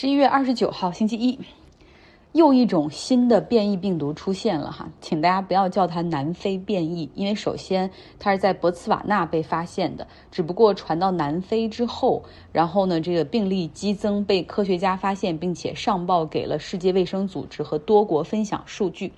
十一月二十九号，星期一，又一种新的变异病毒出现了哈，请大家不要叫它南非变异，因为首先它是在博茨瓦纳被发现的，只不过传到南非之后，然后呢，这个病例激增，被科学家发现，并且上报给了世界卫生组织和多国分享数据。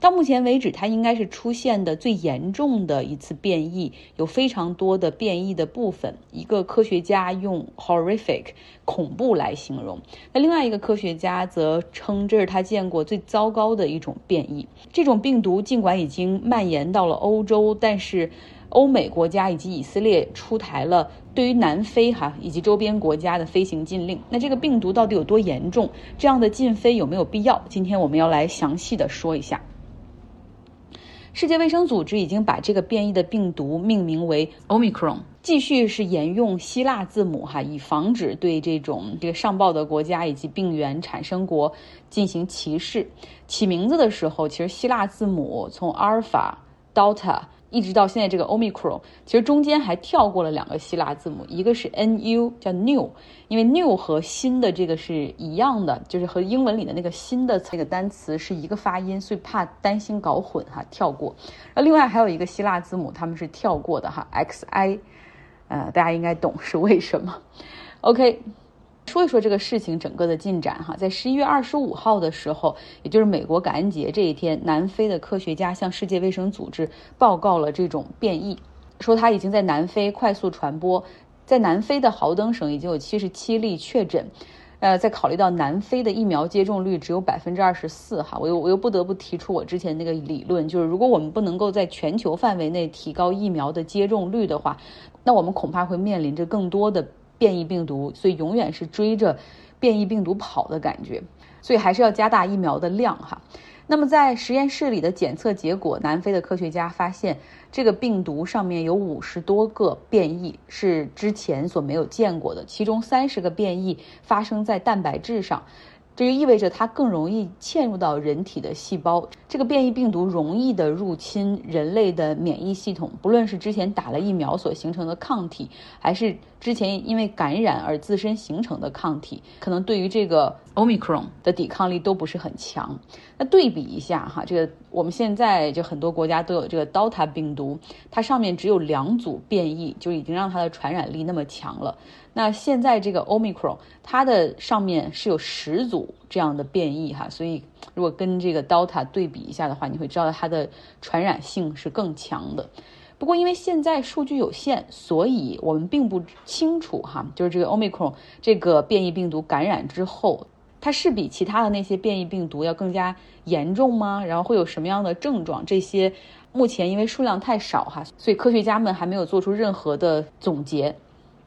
到目前为止，它应该是出现的最严重的一次变异，有非常多的变异的部分。一个科学家用 horrific 恐怖来形容，那另外一个科学家则称这是他见过最糟糕的一种变异。这种病毒尽管已经蔓延到了欧洲，但是欧美国家以及以色列出台了对于南非哈以及周边国家的飞行禁令。那这个病毒到底有多严重？这样的禁飞有没有必要？今天我们要来详细的说一下。世界卫生组织已经把这个变异的病毒命名为 Omicron，继续是沿用希腊字母哈，以防止对这种这个上报的国家以及病源产生国进行歧视。起名字的时候，其实希腊字母从阿尔法、Delta。一直到现在，这个 Omicron 其实中间还跳过了两个希腊字母，一个是 Nu，叫 New，因为 New 和新的这个是一样的，就是和英文里的那个新的那个单词是一个发音，所以怕担心搞混哈，跳过。那另外还有一个希腊字母，他们是跳过的哈，Xi，呃，大家应该懂是为什么。OK。说一说这个事情整个的进展哈，在十一月二十五号的时候，也就是美国感恩节这一天，南非的科学家向世界卫生组织报告了这种变异，说它已经在南非快速传播，在南非的豪登省已经有七十七例确诊，呃，在考虑到南非的疫苗接种率只有百分之二十四哈，我又我又不得不提出我之前那个理论，就是如果我们不能够在全球范围内提高疫苗的接种率的话，那我们恐怕会面临着更多的。变异病毒，所以永远是追着变异病毒跑的感觉，所以还是要加大疫苗的量哈。那么在实验室里的检测结果，南非的科学家发现这个病毒上面有五十多个变异是之前所没有见过的，其中三十个变异发生在蛋白质上。这就意味着它更容易嵌入到人体的细胞。这个变异病毒容易的入侵人类的免疫系统，不论是之前打了疫苗所形成的抗体，还是之前因为感染而自身形成的抗体，可能对于这个 Omicron 的抵抗力都不是很强。那对比一下哈，这个我们现在就很多国家都有这个 Delta 病毒，它上面只有两组变异，就已经让它的传染力那么强了。那现在这个 Omicron，它的上面是有十组这样的变异哈，所以如果跟这个 Delta 对比一下的话，你会知道它的传染性是更强的。不过因为现在数据有限，所以我们并不清楚哈，就是这个 Omicron 这个变异病毒感染之后，它是比其他的那些变异病毒要更加严重吗？然后会有什么样的症状？这些目前因为数量太少哈，所以科学家们还没有做出任何的总结。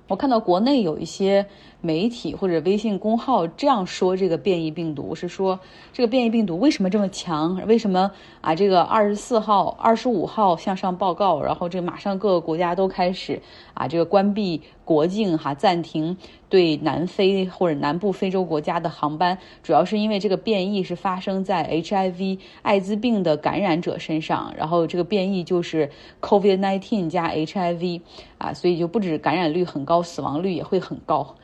我看到国内有一些媒体或者微信公号这样说这个变异病毒，是说这个变异病毒为什么这么强？为什么啊？这个二十四号、二十五号向上报告，然后这马上各个国家都开始啊，这个关闭国境哈，暂停对南非或者南部非洲国家的航班，主要是因为这个变异是发生在 HIV 艾滋病的感染者身上，然后这个变异就是 COVID-19 加 HIV 啊，所以就不止感染率很高。死亡率也会很高，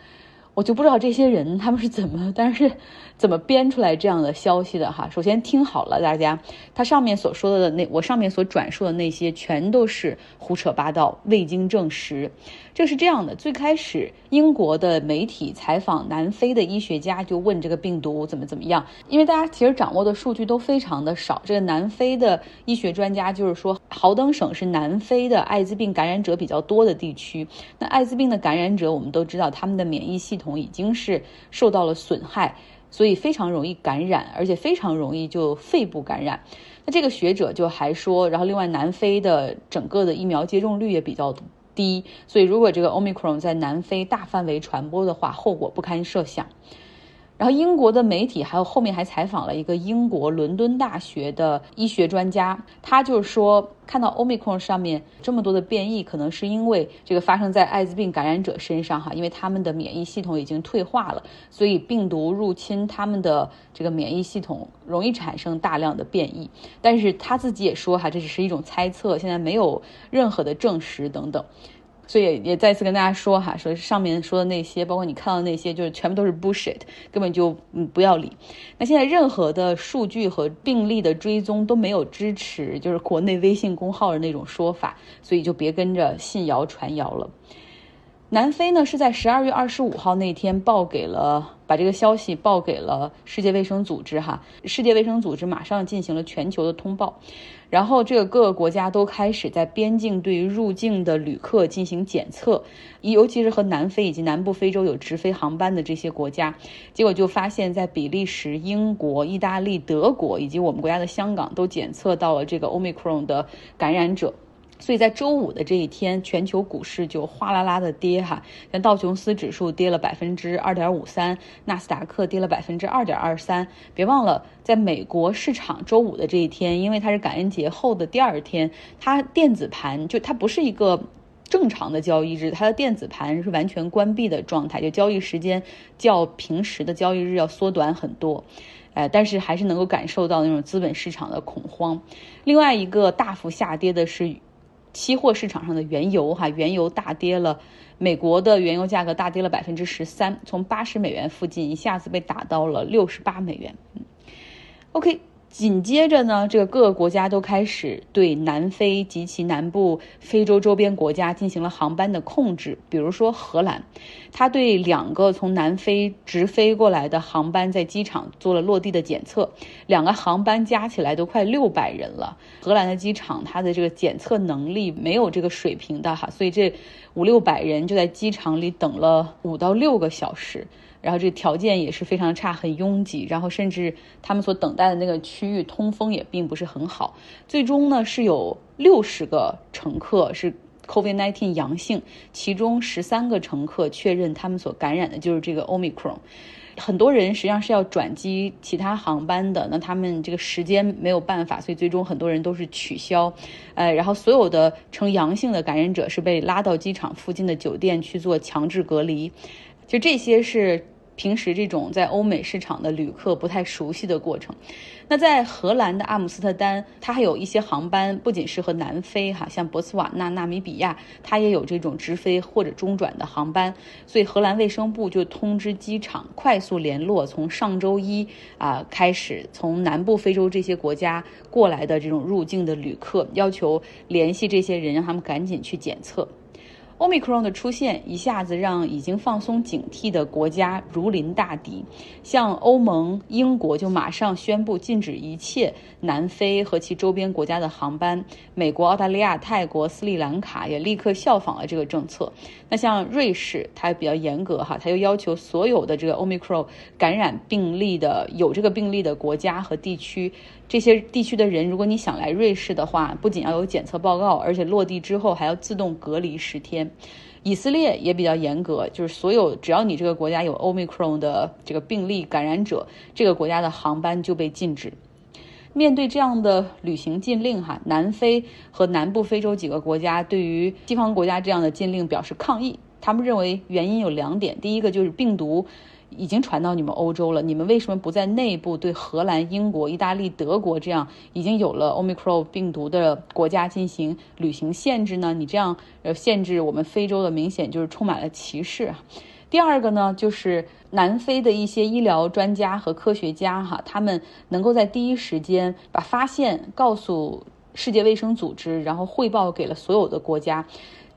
我就不知道这些人他们是怎么，但是怎么编出来这样的消息的哈？首先听好了，大家，他上面所说的那我上面所转述的那些全都是胡扯八道，未经证实。这是这样的，最开始英国的媒体采访南非的医学家，就问这个病毒怎么怎么样，因为大家其实掌握的数据都非常的少。这个南非的医学专家就是说，豪登省是南非的艾滋病感染者比较多的地区。那艾滋病的感染者，我们都知道他们的免疫系统已经是受到了损害，所以非常容易感染，而且非常容易就肺部感染。那这个学者就还说，然后另外南非的整个的疫苗接种率也比较低，所以如果这个 Omicron 在南非大范围传播的话，后果不堪设想。然后英国的媒体还有后面还采访了一个英国伦敦大学的医学专家，他就说看到 Omicron 上面这么多的变异，可能是因为这个发生在艾滋病感染者身上哈，因为他们的免疫系统已经退化了，所以病毒入侵他们的这个免疫系统，容易产生大量的变异。但是他自己也说哈，这只是一种猜测，现在没有任何的证实等等。所以也再次跟大家说哈，说上面说的那些，包括你看到那些，就是全部都是 bullshit，根本就嗯不要理。那现在任何的数据和病例的追踪都没有支持，就是国内微信公号的那种说法，所以就别跟着信谣传谣了。南非呢是在十二月二十五号那天报给了，把这个消息报给了世界卫生组织哈，世界卫生组织马上进行了全球的通报，然后这个各个国家都开始在边境对于入境的旅客进行检测，尤其是和南非以及南部非洲有直飞航班的这些国家，结果就发现，在比利时、英国、意大利、德国以及我们国家的香港都检测到了这个 Omicron 的感染者。所以在周五的这一天，全球股市就哗啦啦的跌哈，像道琼斯指数跌了百分之二点五三，纳斯达克跌了百分之二点二三。别忘了，在美国市场周五的这一天，因为它是感恩节后的第二天，它电子盘就它不是一个正常的交易日，它的电子盘是完全关闭的状态，就交易时间较平时的交易日要缩短很多。哎，但是还是能够感受到那种资本市场的恐慌。另外一个大幅下跌的是。期货市场上的原油，哈，原油大跌了，美国的原油价格大跌了百分之十三，从八十美元附近一下子被打到了六十八美元。嗯，OK。紧接着呢，这个各个国家都开始对南非及其南部非洲周边国家进行了航班的控制。比如说荷兰，他对两个从南非直飞过来的航班在机场做了落地的检测，两个航班加起来都快六百人了。荷兰的机场它的这个检测能力没有这个水平的哈，所以这五六百人就在机场里等了五到六个小时。然后这条件也是非常差，很拥挤，然后甚至他们所等待的那个区域通风也并不是很好。最终呢，是有六十个乘客是 COVID-19 阳性，其中十三个乘客确认他们所感染的就是这个 Omicron。很多人实际上是要转机其他航班的，那他们这个时间没有办法，所以最终很多人都是取消。呃，然后所有的呈阳性的感染者是被拉到机场附近的酒店去做强制隔离。就这些是平时这种在欧美市场的旅客不太熟悉的过程。那在荷兰的阿姆斯特丹，它还有一些航班，不仅是和南非哈，像博茨瓦纳、纳米比亚，它也有这种直飞或者中转的航班。所以荷兰卫生部就通知机场快速联络，从上周一啊开始，从南部非洲这些国家过来的这种入境的旅客，要求联系这些人，让他们赶紧去检测。Omicron 的出现一下子让已经放松警惕的国家如临大敌，像欧盟、英国就马上宣布禁止一切南非和其周边国家的航班，美国、澳大利亚、泰国、斯里兰卡也立刻效仿了这个政策。那像瑞士，它比较严格哈，它又要求所有的这个 Omicron 感染病例的有这个病例的国家和地区。这些地区的人，如果你想来瑞士的话，不仅要有检测报告，而且落地之后还要自动隔离十天。以色列也比较严格，就是所有只要你这个国家有 Omicron 的这个病例感染者，这个国家的航班就被禁止。面对这样的旅行禁令，哈，南非和南部非洲几个国家对于西方国家这样的禁令表示抗议。他们认为原因有两点，第一个就是病毒。已经传到你们欧洲了，你们为什么不在内部对荷兰、英国、意大利、德国这样已经有了 Omicron 病毒的国家进行旅行限制呢？你这样呃限制我们非洲的，明显就是充满了歧视。第二个呢，就是南非的一些医疗专家和科学家哈，他们能够在第一时间把发现告诉世界卫生组织，然后汇报给了所有的国家。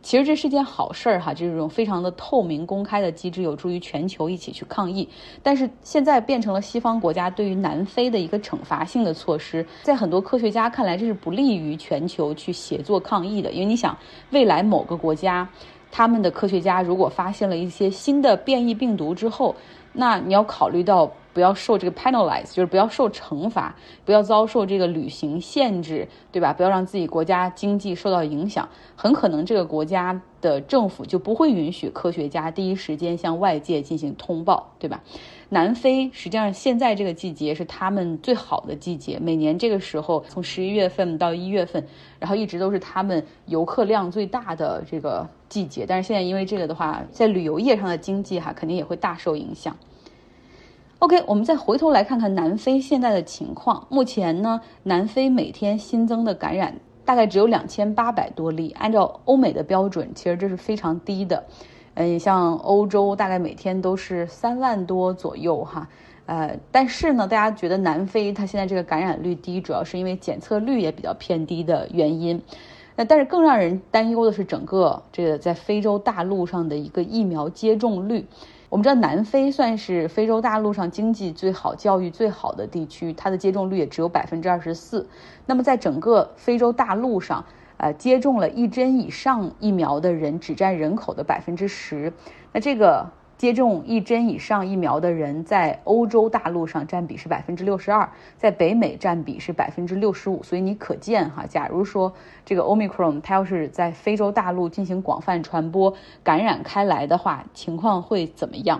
其实这是件好事儿哈，这种非常的透明公开的机制有助于全球一起去抗疫。但是现在变成了西方国家对于南非的一个惩罚性的措施，在很多科学家看来，这是不利于全球去协作抗疫的。因为你想，未来某个国家，他们的科学家如果发现了一些新的变异病毒之后，那你要考虑到。不要受这个 penalize，就是不要受惩罚，不要遭受这个旅行限制，对吧？不要让自己国家经济受到影响，很可能这个国家的政府就不会允许科学家第一时间向外界进行通报，对吧？南非实际上现在这个季节是他们最好的季节，每年这个时候从十一月份到一月份，然后一直都是他们游客量最大的这个季节。但是现在因为这个的话，在旅游业上的经济哈肯定也会大受影响。OK，我们再回头来看看南非现在的情况。目前呢，南非每天新增的感染大概只有两千八百多例。按照欧美的标准，其实这是非常低的。嗯，像欧洲大概每天都是三万多左右哈。呃，但是呢，大家觉得南非它现在这个感染率低，主要是因为检测率也比较偏低的原因。那但是更让人担忧的是，整个这个在非洲大陆上的一个疫苗接种率。我们知道南非算是非洲大陆上经济最好、教育最好的地区，它的接种率也只有百分之二十四。那么在整个非洲大陆上，呃，接种了一针以上疫苗的人只占人口的百分之十。那这个。接种一针以上疫苗的人在欧洲大陆上占比是百分之六十二，在北美占比是百分之六十五。所以你可见哈，假如说这个 Omicron 它要是在非洲大陆进行广泛传播、感染开来的话，情况会怎么样？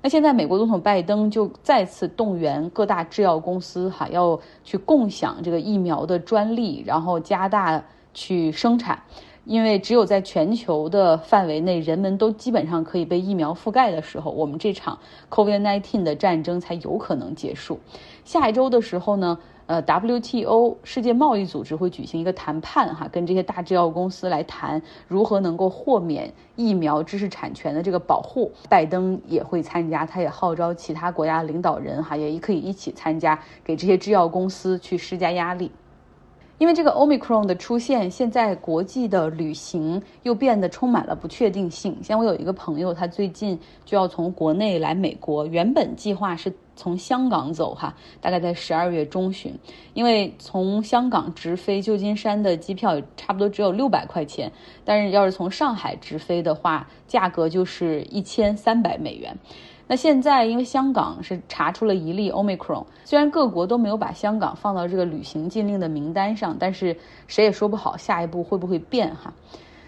那现在美国总统拜登就再次动员各大制药公司哈，要去共享这个疫苗的专利，然后加大去生产。因为只有在全球的范围内，人们都基本上可以被疫苗覆盖的时候，我们这场 COVID-19 的战争才有可能结束。下一周的时候呢，呃，WTO 世界贸易组织会举行一个谈判，哈，跟这些大制药公司来谈如何能够豁免疫苗知识产权的这个保护。拜登也会参加，他也号召其他国家领导人，哈，也可以一起参加，给这些制药公司去施加压力。因为这个 Omicron 的出现，现在国际的旅行又变得充满了不确定性。像我有一个朋友，他最近就要从国内来美国，原本计划是从香港走哈，大概在十二月中旬。因为从香港直飞旧金山的机票差不多只有六百块钱，但是要是从上海直飞的话，价格就是一千三百美元。那现在，因为香港是查出了一例 Omicron，虽然各国都没有把香港放到这个旅行禁令的名单上，但是谁也说不好下一步会不会变哈。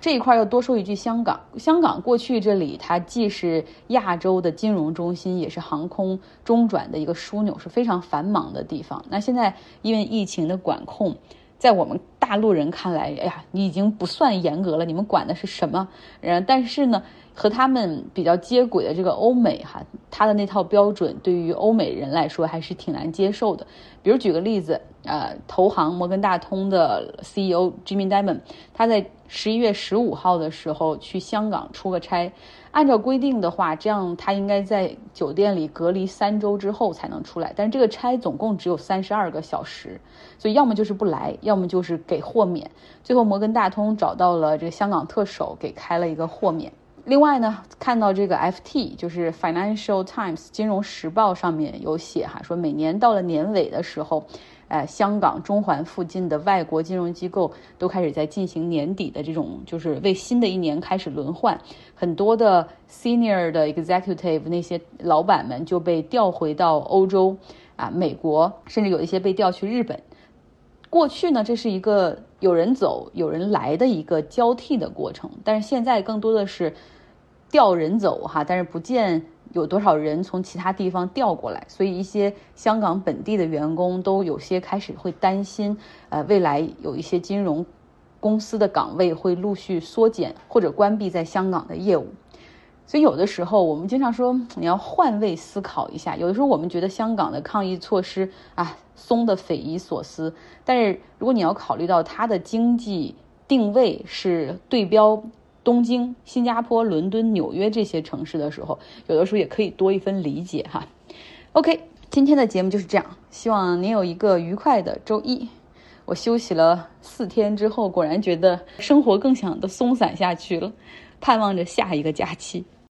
这一块要多说一句，香港，香港过去这里它既是亚洲的金融中心，也是航空中转的一个枢纽，是非常繁忙的地方。那现在因为疫情的管控，在我们大陆人看来，哎呀，你已经不算严格了，你们管的是什么？然但是呢？和他们比较接轨的这个欧美哈，他的那套标准对于欧美人来说还是挺难接受的。比如举个例子，呃，投行摩根大通的 CEO Jimmy Dimon，他在十一月十五号的时候去香港出个差，按照规定的话，这样他应该在酒店里隔离三周之后才能出来。但是这个差总共只有三十二个小时，所以要么就是不来，要么就是给给豁免。最后摩根大通找到了这个香港特首，给开了一个豁免。另外呢，看到这个 FT 就是 Financial Times 金融时报上面有写哈，说每年到了年尾的时候，呃，香港中环附近的外国金融机构都开始在进行年底的这种，就是为新的一年开始轮换，很多的 Senior 的 Executive 那些老板们就被调回到欧洲啊、美国，甚至有一些被调去日本。过去呢，这是一个有人走有人来的一个交替的过程，但是现在更多的是调人走哈，但是不见有多少人从其他地方调过来，所以一些香港本地的员工都有些开始会担心，呃，未来有一些金融公司的岗位会陆续缩减或者关闭在香港的业务。所以有的时候，我们经常说你要换位思考一下。有的时候我们觉得香港的抗疫措施啊松的匪夷所思，但是如果你要考虑到它的经济定位是对标东京、新加坡、伦敦、纽约这些城市的时候，有的时候也可以多一分理解哈。OK，今天的节目就是这样，希望您有一个愉快的周一。我休息了四天之后，果然觉得生活更想的松散下去了，盼望着下一个假期。